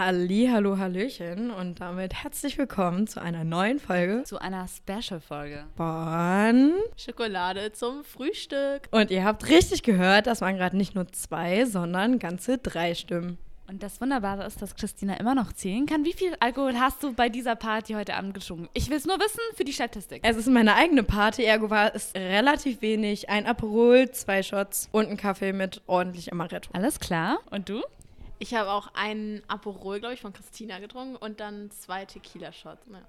Halli, hallo, hallöchen und damit herzlich willkommen zu einer neuen Folge Zu einer Special-Folge. von Schokolade zum Frühstück. und ihr habt richtig gehört, das waren gerade nicht nur zwei, sondern ganze drei Stimmen. Und das Wunderbare ist, dass Christina immer noch zählen kann. Wie viel Alkohol hast du bei dieser Party heute Abend getrunken? Ich will es nur wissen für die Statistik. Es ist meine eigene Party, ergo war es relativ wenig. Ein Aperol, zwei Shots und ein Kaffee mit ordentlich Amaretto. Alles klar. Und du? Ich habe auch einen Aperol, glaube ich, von Christina getrunken und dann zwei Tequila-Shots. Ja.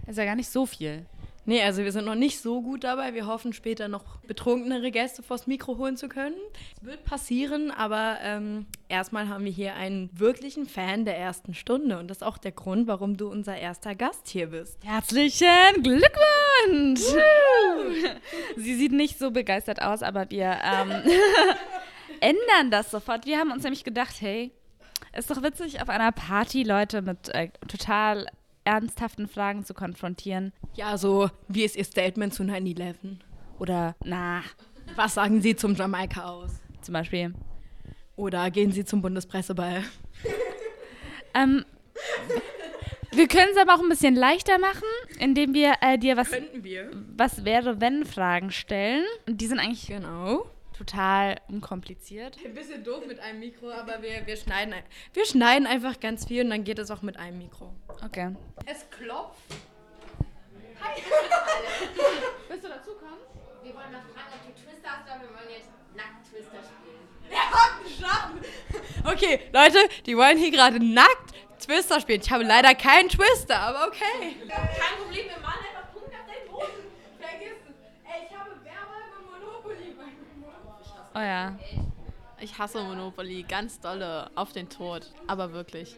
Das ist ja gar nicht so viel. Nee, also wir sind noch nicht so gut dabei. Wir hoffen später noch betrunkenere Gäste vors Mikro holen zu können. Es wird passieren, aber ähm, erstmal haben wir hier einen wirklichen Fan der ersten Stunde. Und das ist auch der Grund, warum du unser erster Gast hier bist. Herzlichen Glückwunsch! Sie sieht nicht so begeistert aus, aber wir ähm, ändern das sofort. Wir haben uns nämlich gedacht, hey, ist doch witzig, auf einer Party Leute mit äh, total ernsthaften Fragen zu konfrontieren. Ja, so, wie ist Ihr Statement zu 9-11? Oder, na, Was sagen Sie zum Jamaika aus? zum Beispiel. Oder gehen Sie zum Bundespresseball? Ähm, wir können es aber auch ein bisschen leichter machen, indem wir äh, dir was, wir. was wäre, wenn Fragen stellen. Und die sind eigentlich Genau. Total unkompliziert. Ein bisschen doof mit einem Mikro, aber wir, wir, schneiden, wir schneiden einfach ganz viel und dann geht es auch mit einem Mikro. Okay. Es klopft. Willst du dazu kommen? Wir wollen mal fragen, ob du Twister hast, oder wir wollen jetzt nackt Twister spielen. Okay, Leute, die wollen hier gerade nackt Twister spielen. Ich habe leider keinen Twister, aber okay. Kein Problem, wir malen einfach Punkt auf deinen Boden. Vergiss es. Ey, ich habe Werbung und Monopoly bei mir. Oh ja. Ich hasse Monopoly, ganz dolle, auf den Tod. Aber wirklich.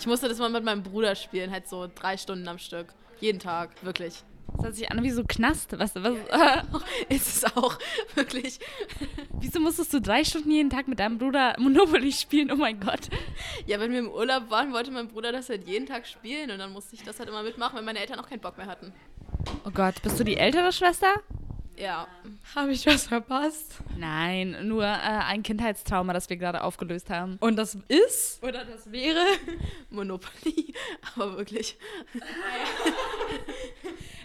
Ich musste das mal mit meinem Bruder spielen, halt so drei Stunden am Stück. Jeden Tag, wirklich. Das hört sich an wie so Knast. Was, was, Ist es auch, wirklich. wieso musstest du drei Stunden jeden Tag mit deinem Bruder Monopoly spielen? Oh mein Gott. Ja, wenn wir im Urlaub waren, wollte mein Bruder das halt jeden Tag spielen und dann musste ich das halt immer mitmachen, weil meine Eltern auch keinen Bock mehr hatten. Oh Gott, bist du die ältere Schwester? Ja. Habe ich was verpasst? Nein, nur äh, ein Kindheitstrauma, das wir gerade aufgelöst haben. Und das ist oder das wäre Monopoly, aber wirklich.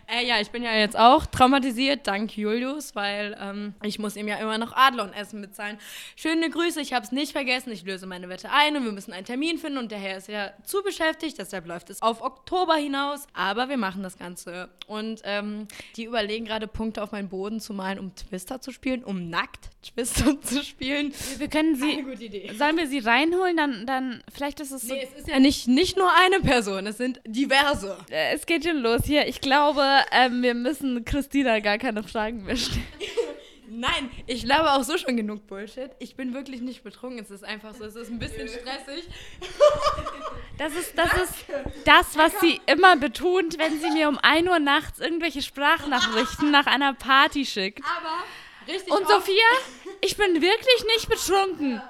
Äh, ja, ich bin ja jetzt auch traumatisiert, dank Julius, weil ähm, ich muss ihm ja immer noch Adler und Essen bezahlen. Schöne Grüße, ich habe es nicht vergessen, ich löse meine Wette ein und wir müssen einen Termin finden und der Herr ist ja zu beschäftigt, deshalb läuft es auf Oktober hinaus, aber wir machen das Ganze. Und ähm, die überlegen gerade Punkte auf meinen Boden zu malen, um Twister zu spielen, um nackt Twister zu spielen. Wir können sie. Eine gute Idee. Sollen wir sie reinholen? Dann, dann vielleicht ist es so. Nee, es ist ja nicht, nicht nur eine Person, es sind diverse. Äh, Es geht schon los hier. Ich glaube, ähm, wir müssen Christina gar keine Fragen mehr stellen. Nein, ich glaube auch so schon genug Bullshit. Ich bin wirklich nicht betrunken. Es ist einfach so, es ist ein bisschen stressig. Das ist, das ist das, was sie immer betont, wenn sie mir um 1 Uhr nachts irgendwelche Sprachnachrichten nach einer Party schickt. Aber richtig. Und Sophia, ich bin wirklich nicht betrunken.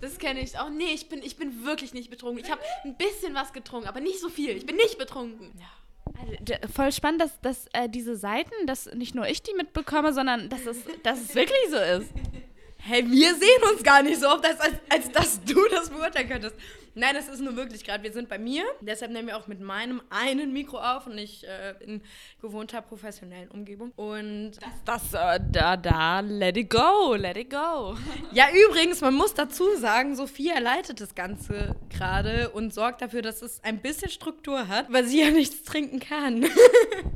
Das kenne ich auch. Nee, ich bin, ich bin wirklich nicht betrunken. Ich habe ein bisschen was getrunken, aber nicht so viel. Ich bin nicht betrunken. Ja. Also, voll spannend, dass, dass äh, diese Seiten, dass nicht nur ich die mitbekomme, sondern dass es, dass es wirklich so ist. Hey, wir sehen uns gar nicht so oft, als, als, als dass du das beurteilen könntest. Nein, das ist nur wirklich gerade. Wir sind bei mir. Deshalb nehmen wir auch mit meinem einen Mikro auf und nicht äh, in gewohnter professionellen Umgebung. Und Das, äh, da, da, let it go, let it go. ja, übrigens, man muss dazu sagen, Sophia leitet das Ganze gerade und sorgt dafür, dass es ein bisschen Struktur hat, weil sie ja nichts trinken kann.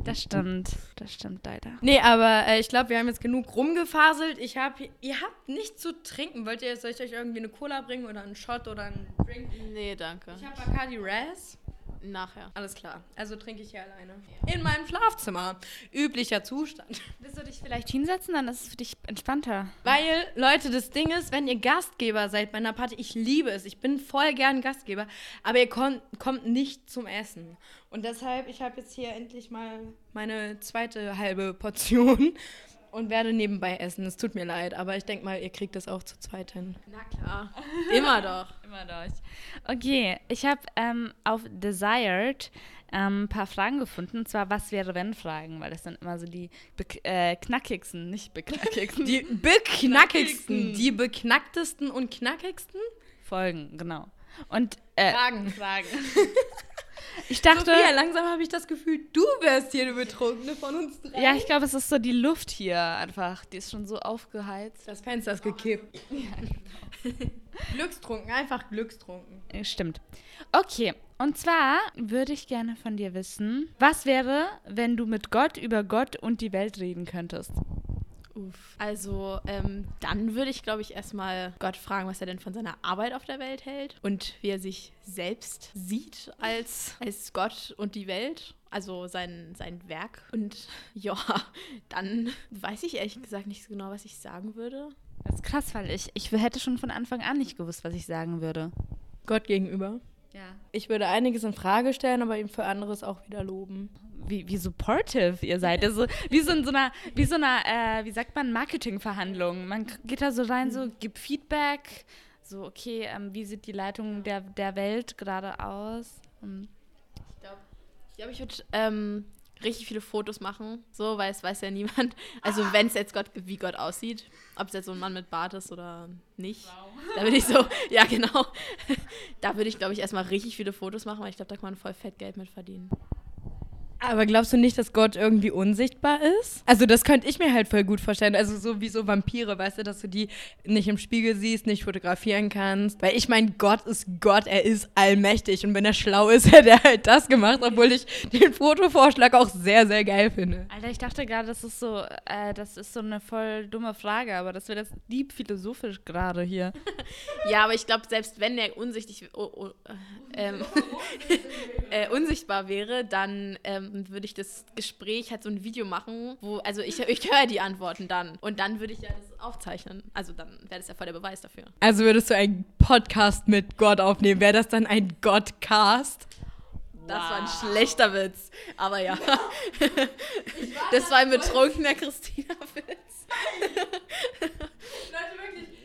Das stimmt, das stimmt leider. Nee, aber äh, ich glaube, wir haben jetzt genug rumgefaselt. Ich hab, ihr habt nichts zu trinken. Wollt ihr, soll ich euch irgendwie eine Cola bringen oder einen Shot oder einen Drink? Nee, danke. Ich habe Bacardi Raz. Nachher. Alles klar. Also trinke ich hier alleine. In meinem Schlafzimmer. Üblicher Zustand. Willst du dich vielleicht hinsetzen, dann ist es für dich entspannter. Weil, Leute, das Ding ist, wenn ihr Gastgeber seid bei einer Party, ich liebe es. Ich bin voll gern Gastgeber. Aber ihr kon- kommt nicht zum Essen. Und deshalb, ich habe jetzt hier endlich mal meine zweite halbe Portion und werde nebenbei essen. Es tut mir leid, aber ich denke mal, ihr kriegt das auch zu zweit hin. Na klar. Immer doch. Immer durch. Okay, ich habe ähm, auf Desired ähm, ein paar Fragen gefunden. Und zwar, was wäre, wenn Fragen? Weil das sind immer so die bek- äh, knackigsten, nicht beknackigsten. Die beknackigsten, die beknacktesten und knackigsten? Folgen, genau. Und äh, Fragen. Fragen. ich dachte, Sophia, langsam habe ich das Gefühl, du wärst hier eine Betrunkene von uns drei. ja, ich glaube, es ist so die Luft hier einfach. Die ist schon so aufgeheizt. Das Fenster ist gekippt. glückstrunken, einfach glückstrunken. Stimmt. Okay, und zwar würde ich gerne von dir wissen, was wäre, wenn du mit Gott über Gott und die Welt reden könntest? Uff. Also, ähm, dann würde ich, glaube ich, erstmal Gott fragen, was er denn von seiner Arbeit auf der Welt hält und wie er sich selbst sieht als, als Gott und die Welt. Also sein, sein Werk. Und ja, dann weiß ich ehrlich gesagt nicht so genau, was ich sagen würde. Das ist krass, weil ich, ich hätte schon von Anfang an nicht gewusst, was ich sagen würde. Gott gegenüber. Ja. Ich würde einiges in Frage stellen, aber ihm für anderes auch wieder loben. Wie, wie supportive ihr seid. Also, wie so in so einer, wie so einer, äh, wie sagt man, Marketingverhandlung. Man geht da so rein, so gibt Feedback, so, okay, ähm, wie sieht die Leitung der, der Welt gerade aus? Und Ich glaube, ich, glaub, ich würde ähm, richtig viele Fotos machen, so, weil es weiß ja niemand. Also wenn es jetzt Gott, wie Gott aussieht, ob es jetzt so ein Mann mit Bart ist oder nicht. Da würde ich so, ja genau. Da würde ich, glaube ich, erstmal richtig viele Fotos machen, weil ich glaube, da kann man voll fett Geld mit verdienen. Aber glaubst du nicht, dass Gott irgendwie unsichtbar ist? Also das könnte ich mir halt voll gut vorstellen. Also so wie so Vampire, weißt du, dass du die nicht im Spiegel siehst, nicht fotografieren kannst. Weil ich meine, Gott ist Gott, er ist allmächtig. Und wenn er schlau ist, hätte er halt das gemacht, obwohl ich den Fotovorschlag auch sehr, sehr geil finde. Alter, ich dachte gerade, das ist so, äh, das ist so eine voll dumme Frage, aber das wird jetzt deep philosophisch gerade hier. Ja, aber ich glaube, selbst wenn er unsichtig, oh, oh, äh, ähm, äh, unsichtbar wäre, dann ähm, würde ich das Gespräch halt so ein Video machen, wo, also ich, ich höre die Antworten dann und dann würde ich ja das aufzeichnen. Also dann wäre das ja voll der Beweis dafür. Also würdest du einen Podcast mit Gott aufnehmen? Wäre das dann ein Godcast? Das war ein schlechter Witz, aber ja. das war ein betrunkener Christina-Witz. Leute, wirklich,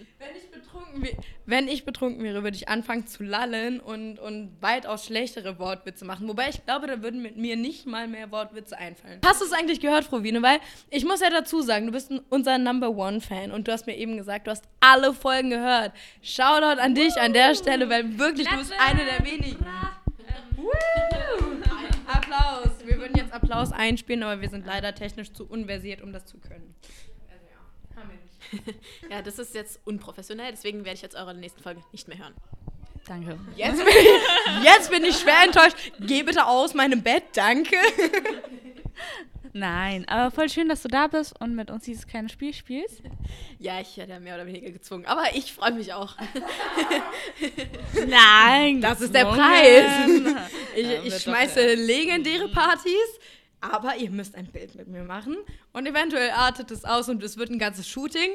betrunken, wenn ich betrunken wäre, würde ich anfangen zu lallen und, und weitaus schlechtere Wortwitze machen. Wobei ich glaube, da würden mit mir nicht mal mehr Wortwitze einfallen. Hast du es eigentlich gehört, Frovine? Weil ich muss ja dazu sagen, du bist unser Number One-Fan und du hast mir eben gesagt, du hast alle Folgen gehört. Shoutout an dich an der Stelle, weil wirklich, du bist eine der wenigen. Woo! Applaus. Wir würden jetzt Applaus einspielen, aber wir sind leider technisch zu unversiert, um das zu können. Also ja, haben wir. Ja, das ist jetzt unprofessionell, deswegen werde ich jetzt eure nächsten Folge nicht mehr hören. Danke. Jetzt bin, ich, jetzt bin ich schwer enttäuscht. Geh bitte aus meinem Bett, danke. Nein, aber voll schön, dass du da bist und mit uns dieses kleine Spiel spielst. Ja, ich werde ja mehr oder weniger gezwungen, aber ich freue mich auch. Nein, Das ist der. Preis. Ich, ich schmeiße legendäre Partys, aber ihr müsst ein Bild mit mir machen. Und eventuell artet es aus und es wird ein ganzes Shooting.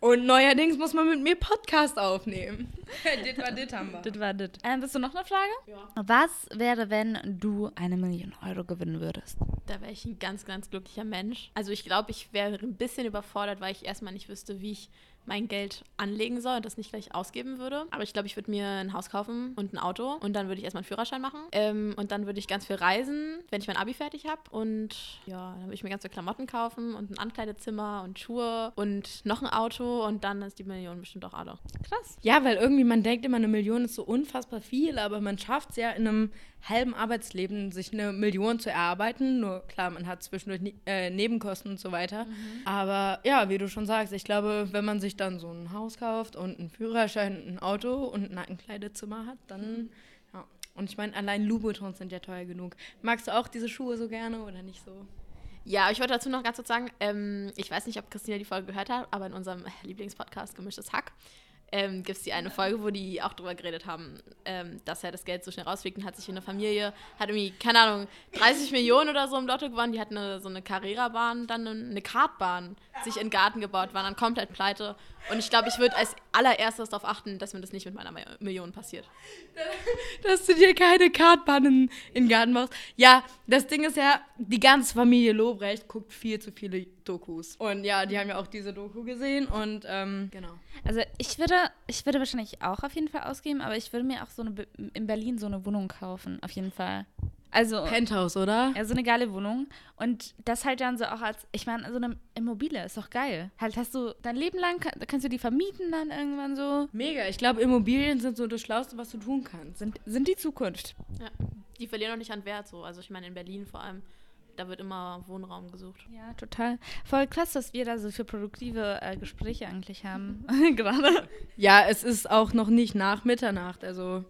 Und neuerdings muss man mit mir Podcast aufnehmen. dit war dit haben wir. Das war das. Ähm, bist du noch eine Frage? Ja. Was wäre, wenn du eine Million Euro gewinnen würdest? Da wäre ich ein ganz, ganz glücklicher Mensch. Also ich glaube, ich wäre ein bisschen überfordert, weil ich erstmal nicht wüsste, wie ich mein Geld anlegen soll und das nicht gleich ausgeben würde. Aber ich glaube, ich würde mir ein Haus kaufen und ein Auto und dann würde ich erstmal einen Führerschein machen. Ähm, und dann würde ich ganz viel reisen, wenn ich mein Abi fertig habe. Und ja, dann würde ich mir ganz viele Klamotten kaufen und ein Ankleidezimmer und Schuhe und noch ein Auto und dann ist die Million bestimmt auch alle. Krass. Ja, weil irgendwie man denkt immer, eine Million ist so unfassbar viel, aber man schafft es ja in einem halben Arbeitsleben, sich eine Million zu erarbeiten. Nur klar, man hat zwischendurch ne äh, Nebenkosten und so weiter. Aber ja, wie du schon sagst, ich glaube, wenn man sich dann so ein Haus kauft und einen Führerschein, ein Auto und ein Ankleidezimmer hat, dann ja. Und ich meine, allein Louboutins sind ja teuer genug. Magst du auch diese Schuhe so gerne oder nicht so? Ja, ich wollte dazu noch ganz kurz sagen, ähm, ich weiß nicht, ob Christina die Folge gehört hat, aber in unserem Lieblingspodcast Gemischtes Hack ähm, gibt es die eine Folge, wo die auch drüber geredet haben, ähm, dass ja das Geld so schnell rausfliegt und hat sich in der Familie, hat irgendwie, keine Ahnung, 30 Millionen oder so im Lotto gewonnen, die hat eine, so eine Carrera-Bahn, dann eine, eine Kartbahn sich in den Garten gebaut, waren dann komplett pleite und ich glaube, ich würde als allererstes darauf achten, dass mir das nicht mit meiner Mi- Million passiert. dass du dir keine Kartbahnen in den Garten machst. Ja, das Ding ist ja, die ganze Familie Lobrecht guckt viel zu viele Dokus. Und ja, die haben ja auch diese Doku gesehen und ähm, genau. Also ich würde, ich würde wahrscheinlich auch auf jeden Fall ausgeben, aber ich würde mir auch so eine in Berlin so eine Wohnung kaufen, auf jeden Fall. Also Penthouse, oder? ja, so eine geile Wohnung. Und das halt dann so auch als, ich meine, so eine Immobilie ist doch geil. Halt hast du dein Leben lang, kann, kannst du die vermieten dann irgendwann so. Mega. Ich glaube, Immobilien sind so das Schlauste, was du tun kannst. Sind, sind die Zukunft. Ja. Die verlieren auch nicht an Wert so. Also ich meine in Berlin vor allem, da wird immer Wohnraum gesucht. Ja, total. Voll krass, dass wir da so für produktive äh, Gespräche eigentlich haben. Gerade. Ja, es ist auch noch nicht nach Mitternacht. Also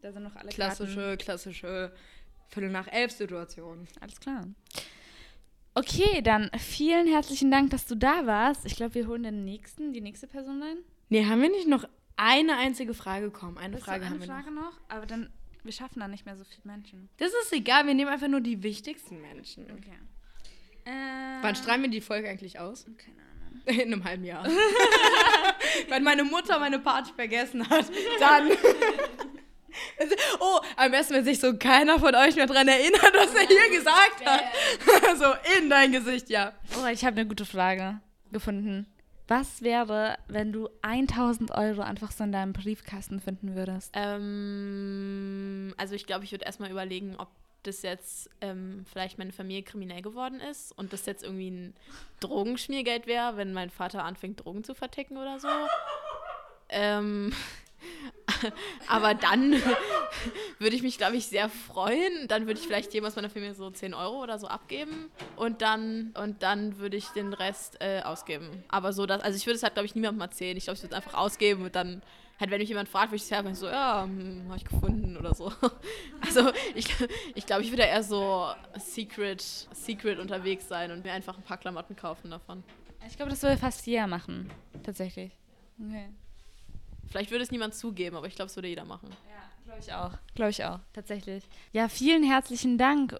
Da sind noch alle klassische, klassische Viertel nach elf Situation. Karten. Alles klar. Okay, dann vielen herzlichen Dank, dass du da warst. Ich glaube, wir holen den nächsten, die nächste Person rein. Nee, haben wir nicht noch eine einzige Frage bekommen? Eine Willst du Frage eine haben wir Frage noch. noch? Aber dann, wir schaffen da nicht mehr so viele Menschen. Das ist egal, wir nehmen einfach nur die wichtigsten Menschen. Okay. Äh, Wann strahlen wir die Folge eigentlich aus? Keine Ahnung. In einem halben Jahr. Wenn meine Mutter meine Party vergessen hat, dann. oh, am besten, wenn sich so keiner von euch mehr dran erinnert, was er hier gesagt hat. so in dein Gesicht, ja. Oh, ich habe eine gute Frage gefunden. Was wäre, wenn du 1000 Euro einfach so in deinem Briefkasten finden würdest? Ähm, also ich glaube, ich würde erstmal überlegen, ob das jetzt ähm, vielleicht meine Familie kriminell geworden ist und das jetzt irgendwie ein Drogenschmiergeld wäre, wenn mein Vater anfängt, Drogen zu verticken oder so. ähm, aber dann würde ich mich, glaube ich, sehr freuen. Dann würde ich vielleicht jedem aus meiner Familie so 10 Euro oder so abgeben und dann, und dann würde ich den Rest äh, ausgeben. Aber so, dass, also ich würde es halt, glaube ich, niemandem erzählen. Ich glaube, ich würde es einfach ausgeben und dann halt, wenn mich jemand fragt, würde ich sagen, so, ja, hm, habe ich gefunden oder so. Also ich, ich glaube, ich würde eher so secret, secret unterwegs sein und mir einfach ein paar Klamotten kaufen davon. Ich glaube, das würde fast jeder machen. Tatsächlich. Okay. Vielleicht würde es niemand zugeben, aber ich glaube, es würde jeder machen. Ja, glaube ich auch. Glaube ich auch. Tatsächlich. Ja, vielen herzlichen Dank